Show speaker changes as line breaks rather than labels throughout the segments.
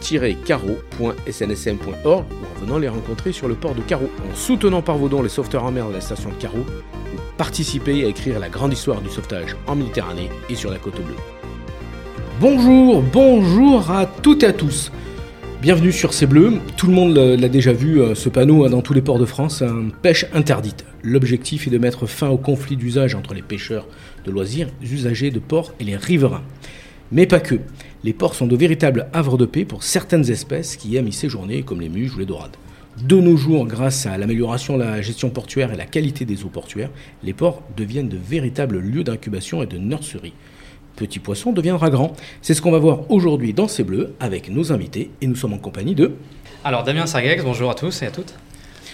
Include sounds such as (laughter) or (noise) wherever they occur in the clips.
station-carreau.snsm.org ou en venant les rencontrer sur le port de Carreau. En soutenant par vos dons les sauveteurs en mer de la station de Carreau, vous participez à écrire la grande histoire du sauvetage en Méditerranée et sur la côte bleue. Bonjour, bonjour à toutes et à tous. Bienvenue sur C'est Bleu. Tout le monde l'a déjà vu, euh, ce panneau hein, dans tous les ports de France, pêche interdite. L'objectif est de mettre fin au conflit d'usage entre les pêcheurs de loisirs, usagers de ports et les riverains. Mais pas que. Les ports sont de véritables havres de paix pour certaines espèces qui aiment y séjourner, comme les muges ou les dorades. De nos jours, grâce à l'amélioration de la gestion portuaire et la qualité des eaux portuaires, les ports deviennent de véritables lieux d'incubation et de nurserie. Petit poisson deviendra grand. C'est ce qu'on va voir aujourd'hui dans C'est Bleu avec nos invités et nous sommes en compagnie de...
Alors Damien Sargex, bonjour à tous et à toutes.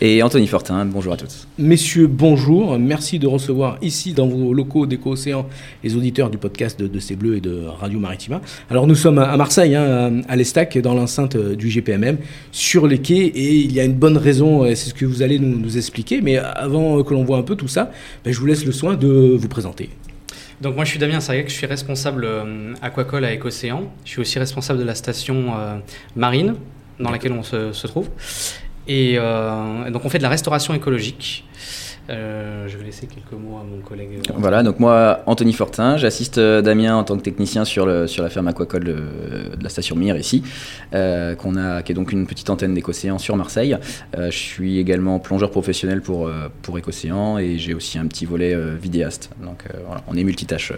Et Anthony Fortin, bonjour à tous.
Messieurs, bonjour. Merci de recevoir ici dans vos locaux d'Éco-Océan les auditeurs du podcast de, C'est Bleu et de Radio Maritima. Alors nous sommes à Marseille, hein, à l'Estac, dans l'enceinte du GPMM, sur les quais, et il y a une bonne raison, c'est ce que vous allez nous, expliquer. Mais avant que l'on voit un peu tout ça, ben, je vous laisse le soin de vous présenter.
Donc moi je suis Damien Sarguec, je suis responsable euh, aquacole à Écocéan. Je suis aussi responsable de la station euh, marine dans laquelle on se, trouve. Et euh, donc on fait de la restauration écologique. Euh, je vais laisser quelques mots à mon collègue.
Voilà, donc moi, Anthony Fortin, j'assiste euh, Damien en tant que technicien sur, le, sur la ferme aquacole de, la station Mire ici, euh, qu'on a, qui est donc une petite antenne d'Écocéan sur Marseille. je suis également plongeur professionnel pour, pour Écocéan et j'ai aussi un petit volet vidéaste. Donc voilà, on est multitâche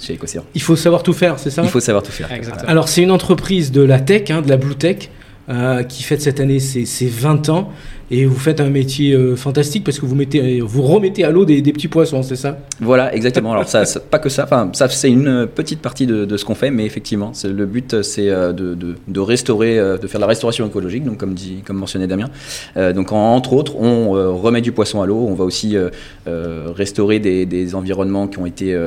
chez Écocéan.
Il faut savoir tout faire, c'est ça?
Il faut savoir tout faire.
Exactement. Alors c'est une entreprise de la tech, hein, de la blue tech. Qui fête cette année ses 20 ans et vous faites un métier euh, fantastique parce que vous mettez, vous remettez à l'eau des, petits poissons, c'est ça?
Voilà, exactement. Alors ça, pas que ça. Enfin, ça c'est une petite partie de, ce qu'on fait, mais effectivement, le but c'est euh, de, de, restaurer, euh, de faire la restauration écologique, donc comme dit, comme mentionné Damien. donc entre autres, on remet du poisson à l'eau. On va aussi restaurer des, environnements qui ont été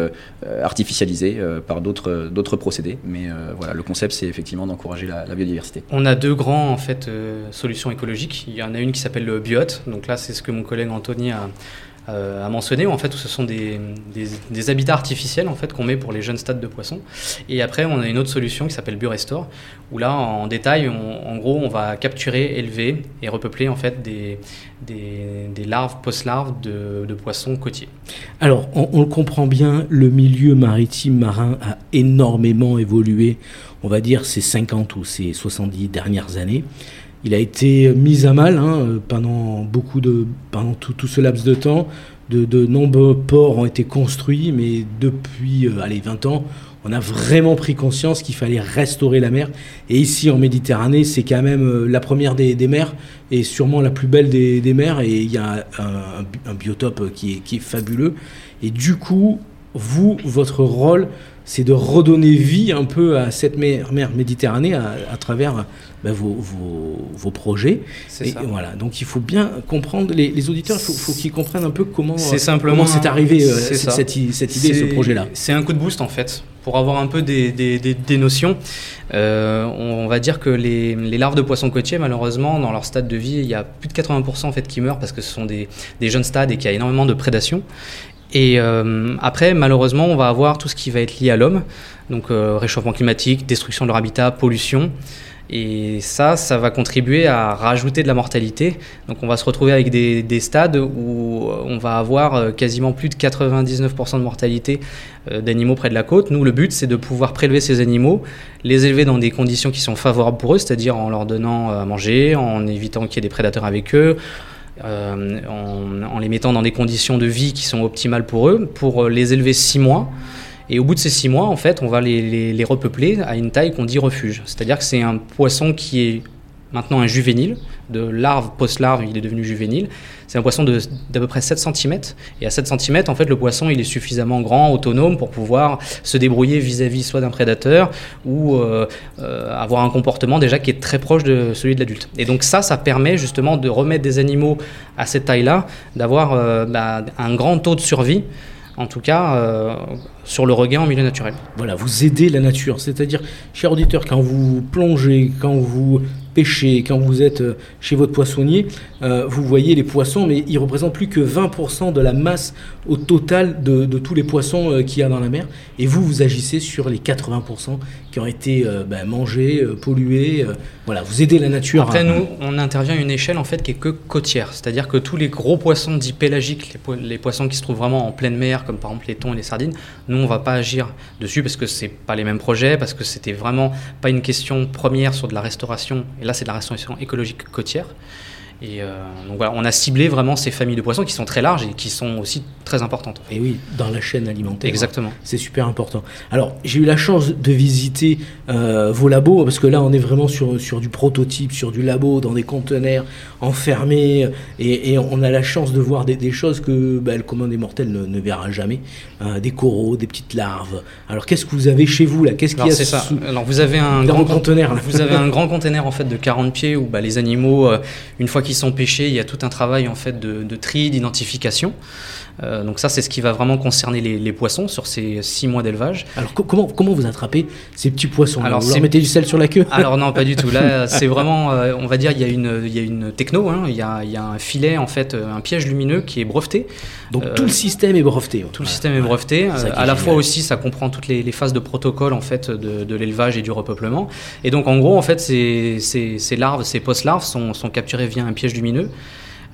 artificialisés par d'autres d'autres procédés. Mais voilà, le concept c'est effectivement d'encourager la, la, biodiversité.
On a deux grands en fait solutions écologiques. Il y en a une qui s'appelle le biote. Donc là, c'est ce que mon collègue Anthony a, euh, mentionné, en fait, où ce sont des, habitats artificiels en fait, qu'on met pour les jeunes stades de poissons. Et après, on a une autre solution qui s'appelle BioRestore, où là, en détail, en gros, on va capturer, élever et repeupler en fait des, des, larves, post-larves de, poissons côtiers.
Alors, on, on, le comprend bien, le milieu maritime marin a énormément évolué, on va dire, ces 50 ou ces 70 dernières années. Il a été mis à mal hein, pendant beaucoup de pendant tout, ce laps de temps. De, nombreux ports ont été construits, mais depuis euh, allez, 20 ans, on a vraiment pris conscience qu'il fallait restaurer la mer. Et ici, en Méditerranée, c'est quand même euh, la première des, mers et sûrement la plus belle des, mers. Et il y a un, biotope qui est, fabuleux. Et du coup, vous, votre rôle, c'est de redonner vie un peu à cette mer, mer Méditerranée à, travers bah, vos, vos, projets. Et, voilà, donc il faut bien comprendre, les, auditeurs, il faut, qu'ils comprennent un peu comment c'est simplement c'est arrivé euh, cette, cette, idée, ce projet-là.
C'est un coup de boost en fait. Pour avoir un peu des, des, des, notions, euh, on va dire que les, les, larves de poissons côtiers, malheureusement, dans leur stade de vie, il y a plus de 80% en fait qui meurent parce que ce sont des, jeunes stades et qu'il y a énormément de prédation. Et euh, après, malheureusement, on va avoir tout ce qui va être lié à l'homme, donc euh, réchauffement climatique, destruction de leur habitat, pollution. Et ça, ça va contribuer à rajouter de la mortalité. Donc on va se retrouver avec des, stades où on va avoir euh, quasiment plus de 99% de mortalité d'animaux près de la côte. Nous, le but, c'est de pouvoir prélever ces animaux, les élever dans des conditions qui sont favorables pour eux, c'est-à-dire en leur donnant à manger, en évitant qu'il y ait des prédateurs avec eux, en, les mettant dans des conditions de vie qui sont optimales pour eux, pour les élever six mois. Et au bout de ces six mois, en fait, on va les, les repeupler à une taille qu'on dit refuge. C'est-à-dire que c'est un poisson qui est maintenant un juvénile, de larve, post-larve, il est devenu juvénile. C'est un poisson d'à peu près 7 cm. Et à 7 cm, en fait, le poisson, il est suffisamment grand, autonome pour pouvoir se débrouiller vis-à-vis soit d'un prédateur ou euh, euh, avoir un comportement déjà qui est très proche de celui de l'adulte. Et donc ça, ça permet justement de remettre des animaux à cette taille-là, d'avoir euh, bah, un grand taux de survie en tout cas sur le regain en milieu naturel.
Voilà, vous aidez la nature, c'est-à-dire, cher auditeur, quand vous plongez, quand vous pêchez, quand vous êtes euh, chez votre poissonnier, euh, vous voyez les poissons, mais ils représentent plus que 20% de la masse au total de, tous les poissons euh, qu'il y a dans la mer. Et vous, vous agissez sur les 80% qui ont été ben, mangés, pollués. voilà, vous aidez la nature.
Après, nous, on intervient à une échelle en fait qui est que côtière, c'est-à-dire que tous les gros poissons dits pélagiques, les, poissons qui se trouvent vraiment en pleine mer, comme par exemple les thons et les sardines, nous, on va pas agir dessus parce que c'est pas les mêmes projets, parce que c'était vraiment pas une question première sur de la restauration là, c'est de la restauration écologique côtière. Et euh, donc voilà, on a ciblé vraiment ces familles de poissons qui sont très larges et qui sont aussi très importantes.
Et oui, dans la chaîne alimentaire.
Exactement.
C'est super important. Alors, j'ai eu la chance de visiter euh, vos labos, parce que là, on est vraiment sur, sur du prototype, sur du labo, dans des conteneurs enfermés, et, on a la chance de voir des, choses que bah, le commun des mortels ne, verra jamais. Euh, des coraux, des petites larves. Alors, qu'est-ce que vous avez chez vous là? Qu'est-ce qu'il y a
ça. Alors, vous avez un grand conteneur. Vous avez un grand conteneur en fait de 40 pieds où bah, les animaux, une fois qu'ils sont pêchés, il y a tout un travail en fait de, de tri, d'identification. Euh, donc ça, c'est ce qui va vraiment concerner les, poissons sur ces six mois d'élevage.
Alors comment, comment vous attrapez ces petits poissons? Alors, Vous leur mettez du sel sur la queue?
Alors non, pas du tout. Là, (laughs) c'est vraiment, euh, on va dire, il y a une, il y a une techno, hein. il, y a, il, y a, un filet, en fait, un piège lumineux qui est breveté.
Donc tout le système est breveté.
Tout le système est breveté. à la fois aussi, ça comprend toutes les, phases de protocole en fait de, de l'élevage et du repeuplement. Et donc en gros, en fait, ces, ces, ces larves, ces post-larves sont, sont capturées via un piège lumineux.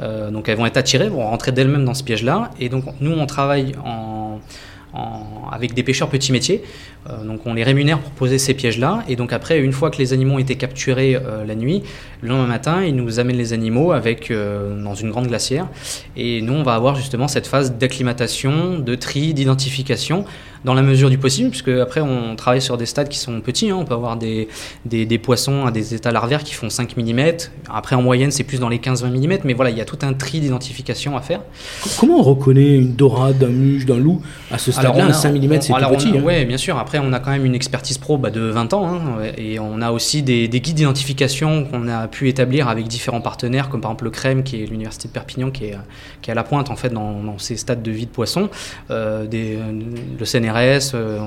Euh, donc elles vont être attirées, vont rentrer d'elles-mêmes dans ce piège-là. Et donc nous, on travaille avec des pêcheurs petits métiers. Euh, donc on les rémunère pour poser ces pièges-là. Et donc après, une fois que les animaux ont été capturés euh, la nuit, le lendemain matin, ils nous amènent les animaux avec, dans une grande glacière. Et nous, on va avoir justement cette phase d'acclimatation, de tri, d'identification dans la mesure du possible, puisque après on travaille sur des stades qui sont petits. Hein. On peut avoir des, des, poissons à des états larvaires qui font 5 mm. Après en moyenne c'est plus dans les 15-20 mm, mais voilà, il y a tout un tri d'identification à faire.
Comment on reconnaît une dorade, d'un muche, d'un loup à ce Un 5 mm c'est petit.
Hein. Oui, bien sûr. Après on a quand même une expertise pro bah, de 20 ans, hein, et on a aussi des, des guides d'identification qu'on a pu établir avec différents partenaires, comme par exemple le CREM, qui est l'université de Perpignan, qui est, qui est à la pointe en fait dans, ces stades de vie de poissons, euh, des, le CNR euh,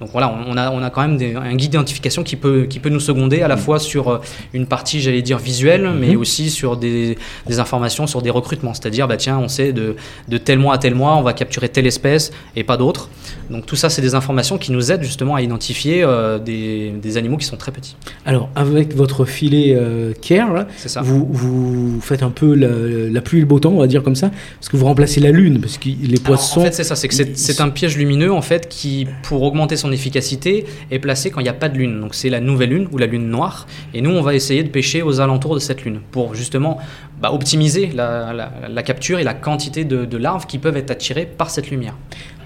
donc voilà, on a, on a quand même un guide d'identification qui peut, qui peut nous seconder à la fois sur euh, une partie, j'allais dire, visuelle, mais mm-hmm. aussi sur des, informations sur des recrutements. C'est-à-dire, bah, tiens, on sait de, de tel mois à tel mois, on va capturer telle espèce et pas d'autres. Donc tout ça, c'est des informations qui nous aident justement à identifier euh, des, des, animaux qui sont très petits.
Alors, avec votre filet CARE, Vous, vous faites un peu la, pluie et le beau temps, on va dire comme ça, parce que vous remplacez la lune, parce que les poissons... en
fait, c'est ça, c'est que c'est un piège lumineux, en fait, qui, pour augmenter son efficacité, est placé quand il n'y a pas de lune. Donc c'est la nouvelle lune ou la lune noire. Et nous, on va essayer de pêcher aux alentours de cette lune pour justement bah, optimiser la, capture et la quantité de larves qui peuvent être attirées par cette lumière.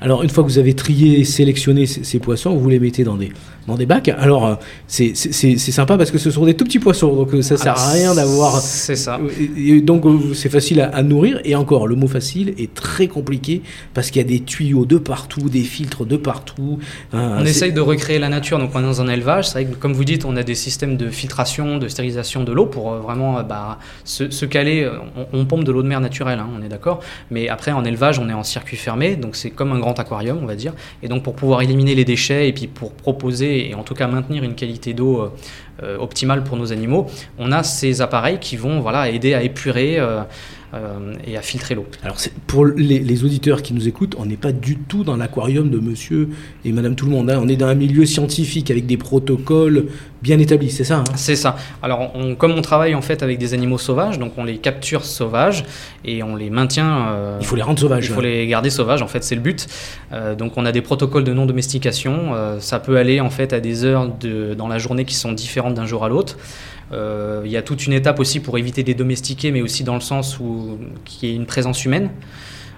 Alors, une fois que vous avez trié et sélectionné ces, poissons, vous les mettez dans des, dans des bacs. Alors, euh, c'est sympa parce que ce sont des tout petits poissons, donc euh, ça sert à rien d'avoir.
C'est ça.
Et donc, euh, c'est facile à, nourrir. Et encore, le mot facile est très compliqué parce qu'il y a des tuyaux de partout, des filtres de partout.
on essaye de recréer la nature, donc on est dans un élevage. C'est vrai que, comme vous dites, on a des systèmes de filtration, de stérilisation de l'eau pour vraiment bah, se, caler. On, pompe de l'eau de mer naturelle, hein, on est d'accord. Mais après, en élevage, on est en circuit fermé, donc c'est comme un grand aquarium, on va dire. Et donc pour pouvoir éliminer les déchets et puis pour proposer et en tout cas maintenir une qualité d'eau euh, optimale pour nos animaux, on a ces appareils qui vont voilà, aider à épurer. Euh, et à filtrer l'eau.
Alors pour les, auditeurs qui nous écoutent, on n'est pas du tout dans l'aquarium de monsieur et madame tout le monde. Hein. On est dans un milieu scientifique avec des protocoles bien établi, c'est ça hein?
C'est ça. Alors, on, comme on travaille en fait avec des animaux sauvages, donc on les capture sauvages et on les maintient.
Euh, il faut les rendre sauvages.
Il faut les garder sauvages, en fait, c'est le but. Euh, donc, on a des protocoles de non-domestication. Euh, ça peut aller en fait à des heures de, dans la journée qui sont différentes d'un jour à l'autre. Euh, il y a toute une étape aussi pour éviter de les domestiquer, mais aussi dans le sens où qu'il y ait une présence humaine.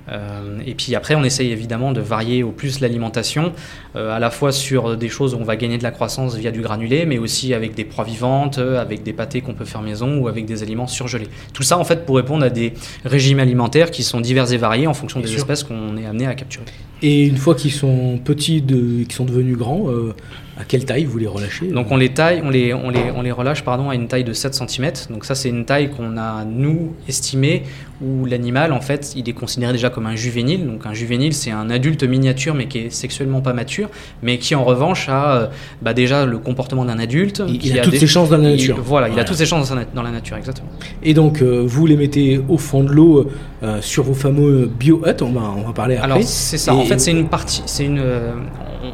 Euh, et puis après, on essaye évidemment de varier au plus l'alimentation, euh, à la fois sur des choses où on va gagner de la croissance via du granulé, mais aussi avec des proies vivantes, avec des pâtés qu'on peut faire maison ou avec des aliments surgelés. Tout ça, en fait, pour répondre à des régimes alimentaires qui sont divers et variés en fonction
Bien
des
sûr.
espèces qu'on est amené à capturer.
Et une fois qu'ils sont petits, de, qu'ils sont devenus grands, euh, à quelle taille vous les relâchez
Donc on les taille, on les, on les, on les relâche pardon, à une taille de 7 cm. Donc ça c'est une taille qu'on a nous estimée où l'animal en fait il est considéré déjà comme un juvénile. Donc un juvénile c'est un adulte miniature mais qui est sexuellement pas mature, mais qui en revanche a euh, bah, déjà le comportement d'un adulte.
Il,
qui
il a toutes
des-
ses chances dans la
il-
nature.
voilà, il a toutes ses chances dans, la nature, exactement.
Et donc, euh, vous les mettez au fond de l'eau euh, sur vos fameux bio-huts, on va, on va parler après.
Alors c'est ça,
Et-
en fait c'est une partie, c'est une, euh,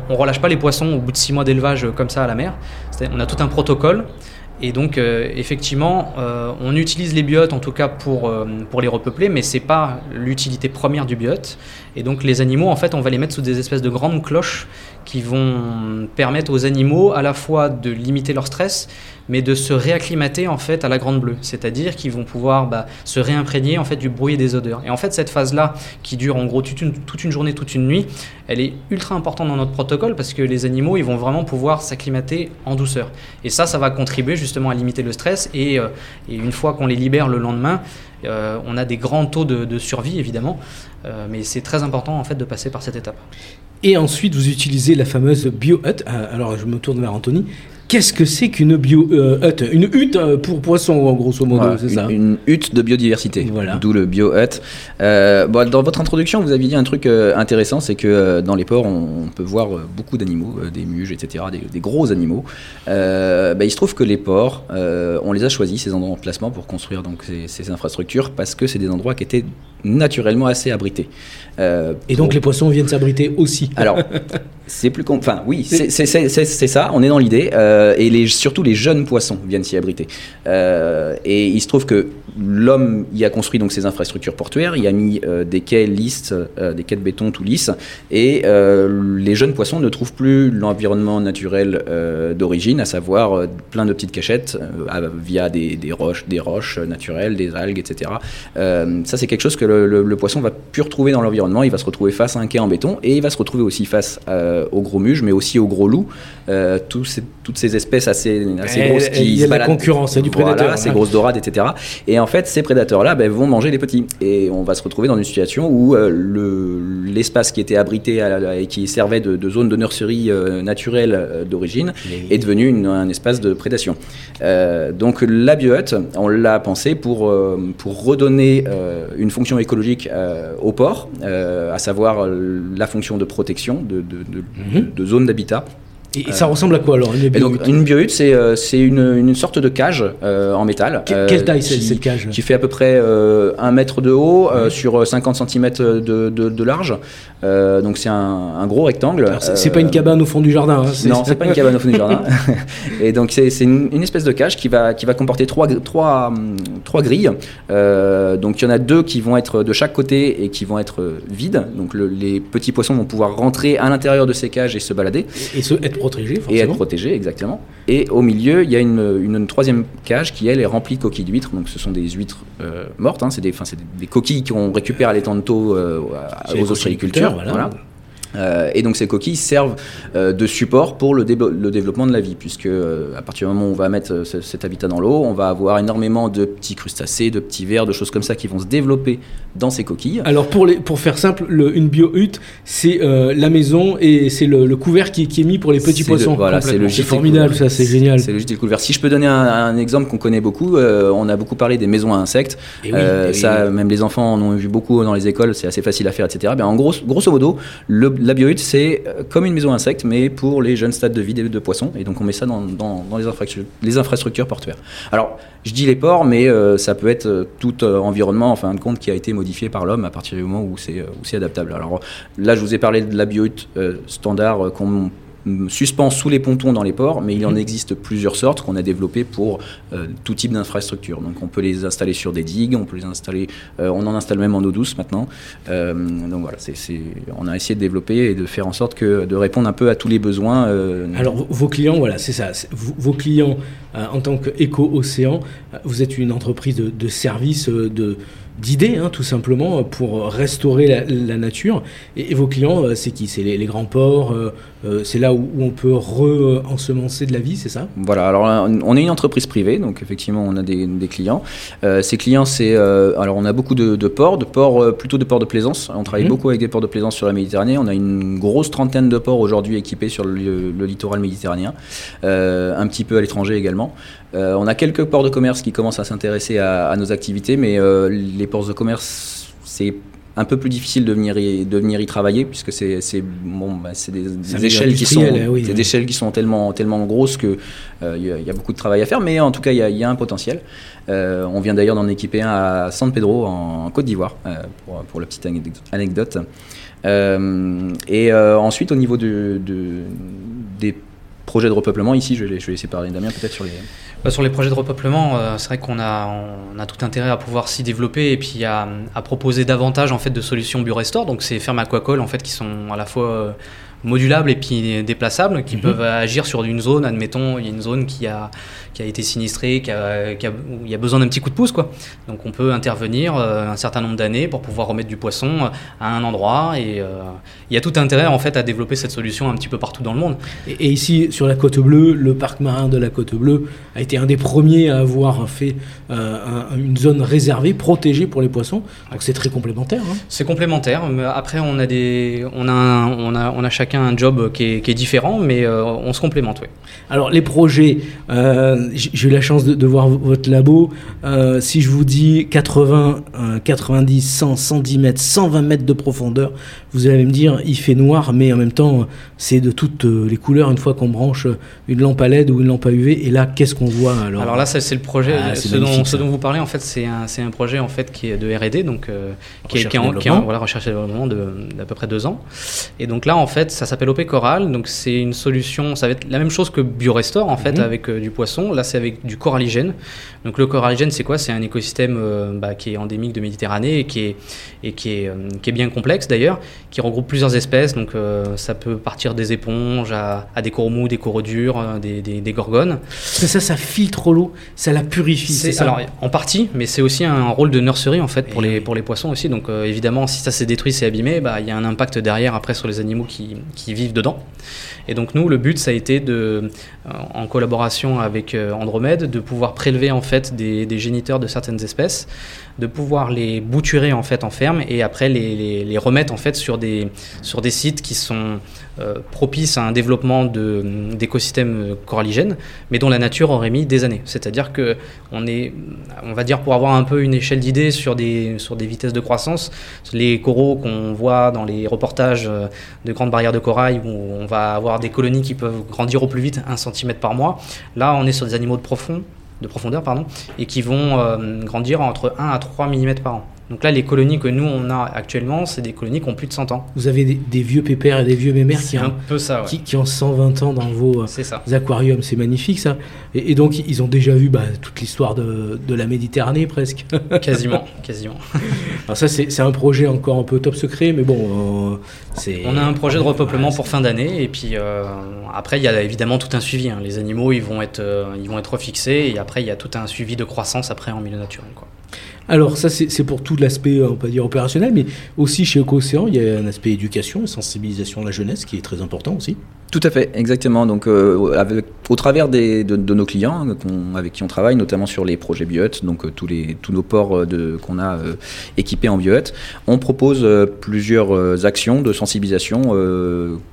on, relâche pas les poissons au bout de six mois d'élevage euh, comme ça à la mer. On a tout un protocole et donc euh, effectivement euh, on utilise les biotes en tout cas pour, pour les repeupler, mais c'est pas l'utilité première du biote. Et donc les animaux en fait on va les mettre sous des espèces de grandes cloches qui vont permettre aux animaux à la fois de limiter leur stress mais de se réacclimater en fait à la grande bleue, c'est-à-dire qu'ils vont pouvoir bah, se réimprégner en fait du bruit et des odeurs. Et en fait cette phase-là, qui dure en gros toute une, journée, toute une nuit, elle est ultra importante dans notre protocole parce que les animaux ils vont vraiment pouvoir s'acclimater en douceur. Et ça, ça va contribuer justement à limiter le stress. Et, euh, une fois qu'on les libère le lendemain, euh, on a des grands taux de, de survie évidemment, Euh, mais c'est très important en fait de passer par cette étape.
Et ensuite, vous utilisez la fameuse bio-hut. Euh, Alors, je me tourne vers Anthony. Qu'est-ce que c'est qu'une bio-hut Une hutte euh, pour poissons, en grosso modo,
Voilà,
c'est ça?
une hutte de biodiversité,
Voilà.
d'où le bio-hut. Euh, bon, dans votre introduction, vous aviez dit un truc euh, intéressant, c'est que euh, dans les ports, on, on peut voir euh, beaucoup d'animaux, euh, des muges, etc., des, des gros animaux. Euh, bah, il se trouve que les ports, euh, on les a choisis, ces endroits de placement, pour construire donc, ces, ces infrastructures, parce que c'est des endroits qui étaient naturellement assez abrités. Euh,
Et donc,
pour-
les poissons viennent s'abriter aussi.
alors, (laughs) c'est plus Enfin, oui, c'est ça, on est dans l'idée. euh, et les, surtout, les jeunes poissons viennent s'y abriter. Euh, et il se trouve que l'homme y a construit donc ces infrastructures portuaires, il a mis euh, des quais lisses, des quais de béton tout lisses. Et les jeunes poissons ne trouvent plus l'environnement naturel d'origine, à savoir plein de petites cachettes à- via des, des roches, des roches naturelles, des algues, etc. Ça, c'est quelque chose que le, le- le poisson va plus retrouver dans l'environnement. Il va se retrouver face à un quai en béton et il va se retrouver aussi face euh, aux gros muges, mais aussi aux gros loups. Euh, ces- toutes ces espèces assez, assez grosses qui
il y a de la concurrence, il y a du
Voilà,
prédateur,
ces
hein.
grosses dorades, etc. Et en fait, ces prédateurs-là ben, vont manger les petits. Et on va se retrouver dans une situation où euh, le- l'espace qui était abrité à la- et qui servait de, de zone de nurserie euh, naturelle euh, d'origine est devenu une- un espace de prédation. Euh, donc la biohut, on l'a pensé pour, euh, pour redonner euh, une fonction écologique euh, au port, euh, à savoir la fonction de protection de, de, de. De zone d'habitat.
Et, et ça ressemble à quoi alors une
Et
bio-hut
donc une c'est euh, c'est une, une sorte de cage euh, en métal.
Que-
euh,
Quelle taille c'est
qui-
cette cage
qui fait à peu près euh, 1 mètre de haut euh, sur 50 cm de, de, de large. Euh, donc c'est un, un gros rectangle.
C'est
Euh,
pas une cabane au fond du jardin. hein,
non, c'est pas une cabane au fond du jardin. (laughs) (laughs) et donc c'est une, une espèce de cage qui va, qui va comporter trois, trois, trois grilles. Euh, donc il y en a deux qui vont être de chaque côté et qui vont être euh, vides. Donc le- les petits poissons vont pouvoir rentrer à l'intérieur de ces cages et se balader
Et se, être protégé,
et être protégés exactement. Et au milieu, il y a une, une- une troisième cage qui elle est remplie de coquilles d'huîtres. Donc ce sont des huîtres euh, mortes. hein. c'est des, coquilles qu'on récupère à l'étang de taux euh, aux ostréiculteurs.
voilà.
Voilà. Euh, et donc ces coquilles servent euh, de support pour le, développement de la vie, puisque euh, à partir du moment où on va mettre ce- cet habitat dans l'eau, on va avoir énormément de petits crustacés, de petits vers, de choses comme ça qui vont se développer dans ces coquilles.
Alors pour, les, pour faire simple, le- une bio-hutte, c'est la maison et c'est le, le couvert qui, qui est mis pour les petits poissons.
voilà, c'est
formidable, ça, c'est génial.
C'est le gîte et le couvert. Si je peux donner un, un exemple qu'on connaît beaucoup, on a beaucoup parlé des maisons à insectes.
Et oui, et oui.
ça, même les enfants en ont vu beaucoup dans les écoles, c'est assez facile à faire, etc. Ben, en gros, grosso modo, le, la biohutte, c'est euh, comme une maison à insectes, mais pour les jeunes stades de vie de poissons. Et donc, on met ça dans, les, infrastructures, portuaires. Alors, je dis les ports, mais euh, ça peut être euh, tout environnement, en fin de compte, qui a été modifié par l'homme à partir du moment où c'est adaptable. Alors là, je vous ai parlé de la biohutte euh, standard qu'on suspend sous les pontons dans les ports, mais il en existe plusieurs sortes qu'on a développées pour tout type d'infrastructure. Donc on peut les installer sur des digues, on peut les installer, on en installe même en eau douce maintenant. donc voilà, c'est, on a essayé de développer et de faire en sorte que de répondre un peu à tous les besoins.
Alors vos clients, voilà, c'est ça. Vos clients en tant qu'éco-océan, vous êtes une entreprise de, de service de d'idées, hein, tout simplement, pour restaurer la, nature. Et, vos clients, euh, c'est qui? C'est les, grands ports euh, euh, C'est là où, on peut re-ensemencer de la vie, c'est ça?
Voilà, alors on est une entreprise privée, donc effectivement on a des, clients. ces clients, c'est... alors on a beaucoup de, ports, de ports plutôt de ports de plaisance. On travaille mhm. beaucoup avec des ports de plaisance sur la Méditerranée. On a une grosse trentaine de ports aujourd'hui équipés sur le, le littoral méditerranéen, un petit peu à l'étranger également. Euh, on a quelques ports de commerce qui commencent à s'intéresser à, nos activités, mais euh, les ports de commerce, c'est un peu plus difficile de venir y, de venir y travailler puisque c'est bon, bah, des, échelles qui sont des échelles qui sont tellement tellement grosses que euh, il y, a beaucoup de travail à faire mais en tout cas il y, a un potentiel. On vient d'ailleurs d'en équiper un à San Pedro en, Côte d'Ivoire pour, pour, la petite anecdote. Et ensuite au niveau de, des projets de repeuplement ici je vais, laisser parler Damien peut-être sur les
bah, sur les projets de repeuplement, euh, c'est vrai qu'on a, on a tout intérêt à pouvoir s'y développer et puis à, proposer davantage en fait de solutions bio-restore. Donc c'est fermes aquacoles en fait qui sont à la fois euh, modulables et puis déplaçables, qui mhm. peuvent agir sur une zone. Admettons, il y a une zone qui a qui a été sinistré, qui a, où il y a besoin d'un petit coup de pouce. Quoi. Donc on peut intervenir euh, un certain nombre d'années pour pouvoir remettre du poisson euh, à un endroit. Et euh, il y a tout intérêt en fait à développer cette solution un petit peu partout dans le monde.
Et, ici, sur la côte bleue, le parc marin de la côte bleue a été un des premiers à avoir fait une zone réservée, protégée pour les poissons. Donc c'est très complémentaire. Hein.
C'est complémentaire. Mais après, on a, des, on, a on, a, on a chacun un job qui est, qui est différent, mais on se complémente. Oui.
Alors les projets, j'ai eu la chance de, voir votre labo. Euh, si je vous dis 80, 90, 100, 110 mètres, 120 mètres de profondeur, vous allez me dire il fait noir, mais en même temps c'est de toutes euh, les couleurs une fois qu'on branche une lampe à LED ou une lampe à UV. Et là, qu'est-ce qu'on voit alors?
Alors là, c'est le projet. Ah, ce, dont, vous parlez en fait, c'est un, un, projet en fait qui est de R&D, donc euh, qui, est, qui, en, qui voilà, recherche et développement d'à peu près deux ans. Et donc là, en fait, ça s'appelle OP Coral. Donc c'est une solution. Ça va être la même chose que BioRestore en fait mhm. avec du poisson. Là, c'est avec du coralligène. Donc le coralligène, c'est quoi? C'est un écosystème euh, bah, qui est endémique de Méditerranée et qui est, et qui est, euh, qui est bien complexe d'ailleurs, qui regroupe plusieurs espèces. Donc euh, ça peut partir des éponges à, des coraux mous, des coraux durs, des, des, gorgones.
ça, ça filtre l'eau, ça la purifie.
C'est alors en partie, mais c'est aussi un rôle de nurserie en fait pour, les, pour les poissons aussi. Donc évidemment, si ça s'est détruit, c'est abîmé, bah, il y a un impact derrière après sur les animaux qui, qui vivent dedans. Et donc nous, le but, ça a été de, en collaboration avec Andromède, de pouvoir prélever en fait des, géniteurs de certaines espèces, de pouvoir les bouturer en fait en ferme et après les, remettre en fait sur des, sur des sites qui sont euh, propices à un développement d'écosystèmes coralligènes, mais dont la nature aurait mis des années. C'est-à-dire que on est, on va dire pour avoir un peu une échelle d'idées sur des, vitesses de croissance, les coraux qu'on voit dans les reportages euh, de grandes barrières de corail où on va avoir des colonies qui peuvent grandir au plus vite 1 cm par mois, là on est sur des animaux de profondeur pardon, et qui vont euh, grandir entre 1 à 3 mm par an. Donc là, les colonies que nous, on a actuellement, c'est des colonies qui ont plus de 100 ans.
Vous avez des, vieux pépères et des vieux mémères qui,
un peu ça,
qui, ont 120 ans dans vos euh, aquariums. C'est magnifique, ça. Et, donc, ils ont déjà vu bah, toute l'histoire de, la Méditerranée, presque. (laughs)
quasiment, quasiment.
Alors ça, c'est un projet encore un peu top secret, mais bon, euh.
On a un projet de repeuplement pour fin d'année, et puis euh, après, il y a évidemment tout un suivi. Hein. Les animaux, ils vont, être, ils vont être refixés, et après, il y a tout un suivi de croissance après en milieu naturel. Quoi.
Alors ça c'est pour tout l'aspect on peut dire opérationnel, mais aussi chez Eco-Océan il y a un aspect éducation, sensibilisation de la jeunesse qui est très important aussi.
Tout à fait, exactement. Donc, euh, au travers des, de, nos clients avec qui on travaille, notamment sur les projets biohut, donc euh, tous, les, tous nos ports euh, qu'on a équipés en biohut, on propose plusieurs actions de sensibilisation.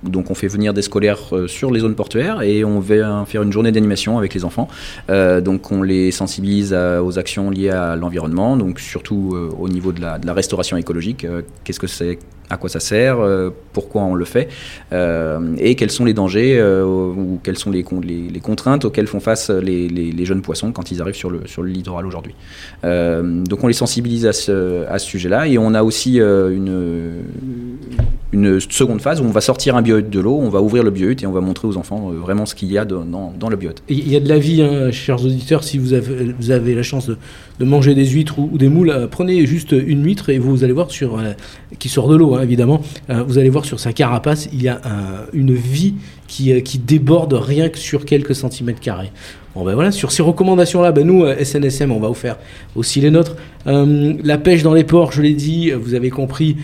donc, on fait venir des scolaires sur les zones portuaires et on va faire une journée d'animation avec les enfants. donc, on les sensibilise aux actions liées à l'environnement, donc surtout au niveau de la, restauration écologique. Qu'est-ce que c'est à quoi ça sert, euh, pourquoi on le fait, euh, et quels sont les dangers euh, ou quelles sont les, contraintes auxquelles font face les, jeunes poissons quand ils arrivent sur le, sur le littoral aujourd'hui. donc on les sensibilise à ce sujet-là, et on a aussi une une seconde phase où on va sortir un biohut de l'eau, on va ouvrir le biohut et on va montrer aux enfants euh, vraiment ce qu'il y a dans, le biohut.
Il y a de la vie, hein, chers auditeurs, si vous avez, la chance de, manger des huîtres ou, des moules, euh, prenez juste une huître et vous allez voir sur, euh, qui sort de l'eau, hein, évidemment, vous allez voir sur sa carapace, il y a un- une vie qui déborde rien que sur quelques centimètres carrés. Bon ben voilà, sur ces recommandations-là, ben nous, euh, SNSM, on va vous faire aussi les nôtres. Euh, la pêche dans les ports, je l'ai dit, euh, vous avez compris,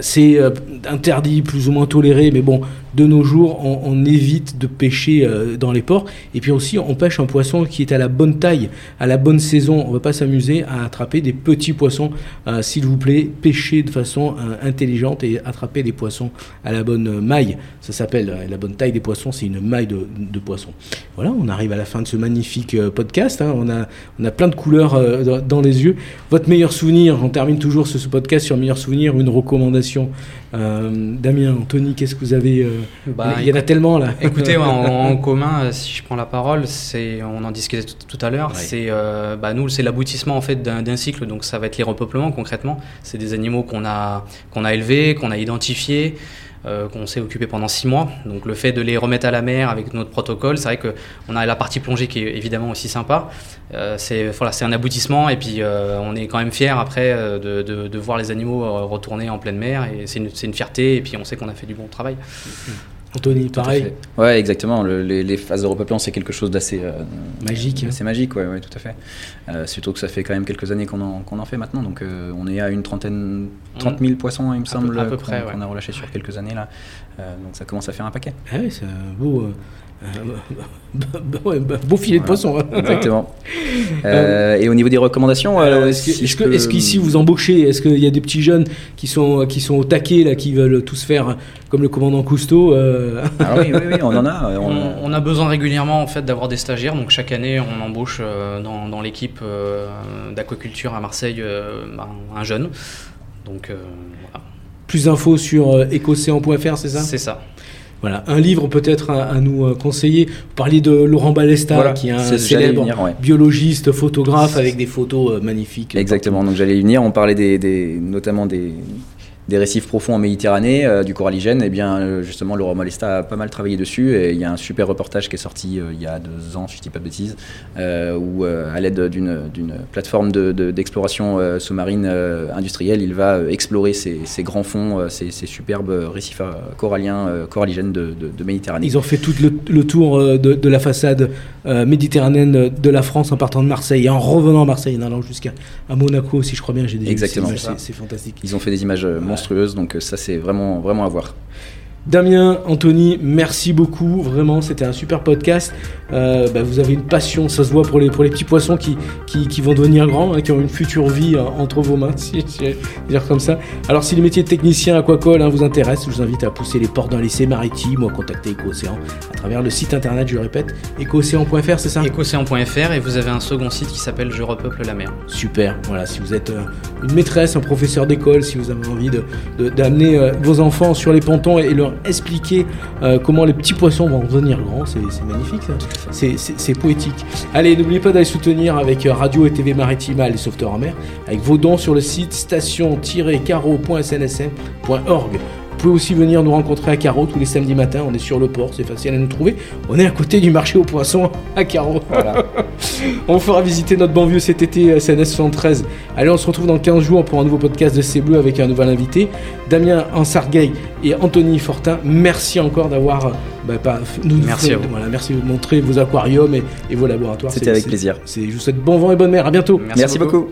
c'est interdit, plus ou moins toléré, mais bon, de nos jours, on, évite de pêcher euh, dans les ports. Et puis aussi, on pêche un poisson qui est à la bonne taille, à la bonne saison. On ne va pas s'amuser à attraper des petits poissons. Euh, S'il vous plaît, pêchez de façon euh, intelligente et attrapez des poissons à la bonne maille. Ça s'appelle la bonne taille des poissons, c'est une maille de, de poisson. Voilà, on arrive à la fin de ce magnifique podcast. hein. On, a, on a plein de couleurs dans, les yeux. Votre meilleur souvenir, on termine toujours ce, ce podcast sur meilleur souvenir, une recommandation. Euh, Damien, Anthony, qu'est-ce que vous avez euh,
Bah,
Il y en a tellement là.
Écoutez, en, (laughs) en commun, si je prends la parole, c'est, on en discutait tout, tout à l'heure,
Ouais.
c'est, euh, bah, nous, c'est l'aboutissement en fait d'un, cycle, donc ça va être les repeuplements concrètement. C'est des animaux qu'on a, qu'on a élevés, qu'on a identifiés, qu'on s'est occupé pendant six mois. Donc le fait de les remettre à la mer avec notre protocole, c'est vrai que on a la partie plongée qui est évidemment aussi sympa. Euh, c'est, voilà, un aboutissement et puis euh, on est quand même fier après euh, de, voir les animaux euh, retourner en pleine mer et c'est une, une fierté et puis on sait qu'on a fait du bon travail.
Anthony, pareil.
Ouais, exactement. Le- les, les phases de repeuplement, c'est quelque chose d'assez euh,
Magique, hein.
C'est magique, ouais, ouais, tout à fait. Euh, surtout que ça fait quand même quelques années qu'on en, fait maintenant. Donc euh, on est à une trentaine, 30 000 poissons, il me semble,
à peu
qu'on
ouais.
a relâché sur quelques années là. Euh, donc ça commence à faire un paquet.
Ah oui, c'est un beau, (laughs) euh, euh, bah, beau filet de
Voilà.
poisson. hein.
Exactement. (laughs) Euh, et au niveau des recommandations, euh,
est-ce que-
si
est-ce
je
que-
peux-
est-ce qu'ici vous embauchez Est-ce qu'il y a des petits jeunes qui sont, qui sont au taquet, là, qui veulent tous faire comme le commandant Cousteau euh, (laughs)
Ah oui, oui, oui, on en a. euh,
On,
on-
on a besoin régulièrement en fait d'avoir des stagiaires. Donc chaque année, on embauche euh, dans, dans l'équipe euh, d'aquaculture à Marseille euh, un jeune. Donc euh, voilà.
Plus d'infos sur euh, écocéan.fr, c'est ça?
C'est ça.
Voilà, un livre peut-être à, à nous euh, conseiller. Vous parliez de Laurent Balesta,
Voilà,
qui est un célèbre
venir, ouais.
biologiste, photographe, avec des photos euh, magnifiques.
Exactement, donc j'allais y venir, on parlait des, des- notamment des, des récifs profonds en Méditerranée, euh, du coralligène, et bien euh, justement Laurent Molesta a pas mal travaillé dessus, et il y a un super reportage qui est sorti euh, il y a deux ans, si je dis pas de bêtises, où à l'aide d'une plateforme de- de- d'exploration euh, sous-marine industrielle, il va explorer ces, ces grands fonds, ces, ces superbes récifs coralliens, coralligènes de, de- de Méditerranée.
Ils ont fait tout le, le tour de, de la façade méditerranéenne de la France en partant de Marseille et en revenant à Marseille, en allant jusqu'à Monaco, si je crois bien. J'ai ces
Exactement.
c'est
fantastique.
Ils ont fait des images donc euh, ça c'est vraiment, vraiment à voir.
Damien, Anthony, merci beaucoup. Vraiment, c'était un super podcast. Euh, bah, vous avez une passion, ça se voit pour les, pour les petits poissons qui, qui, qui vont devenir grands, hein, qui ont une future vie euh, entre vos mains, (laughs) si je vais dire comme ça. Alors, si les métiers de technicien aquacole hein, vous intéressent, je vous invite à pousser les portes d'un lycée maritime ou à contacter EcoOcéan à travers le site internet, je le répète, écoocéan.fr, c'est ça?
Écocéan.fr et vous avez un second site qui s'appelle Je repeuple la mer.
Super. Voilà, si vous êtes euh, une maîtresse, un professeur d'école, si vous avez envie de- de- d'amener euh, vos enfants sur les pontons et, et leur expliquer euh, comment les petits poissons vont devenir grands, c'est magnifique. C'est- poétique. Allez, n'oubliez pas d'aller soutenir avec euh, Radio et TV Maritima les sauveteurs en mer, avec vos dons sur le site station-caro.snsm.org. Vous pouvez aussi venir nous rencontrer à Carreau tous les samedis matins. On est sur le port, c'est facile à nous trouver. On est à côté du marché aux poissons à Carreau. (laughs) on fera visiter notre bon vieux cet été euh, SNS 73. Allez, on se retrouve dans 15 jours pour un nouveau podcast de C'est Bleu avec un nouvel invité. Damien Ansargueil et Anthony Fortin, merci encore d'avoir. euh, bah, pas- nous,
Merci à vous.
Voilà, merci de montrer vos aquariums et, et vos laboratoires.
C'était
C'est-
avec plaisir.
c'est- Je vous souhaite bon vent et bonne mer. À bientôt.
Merci beaucoup.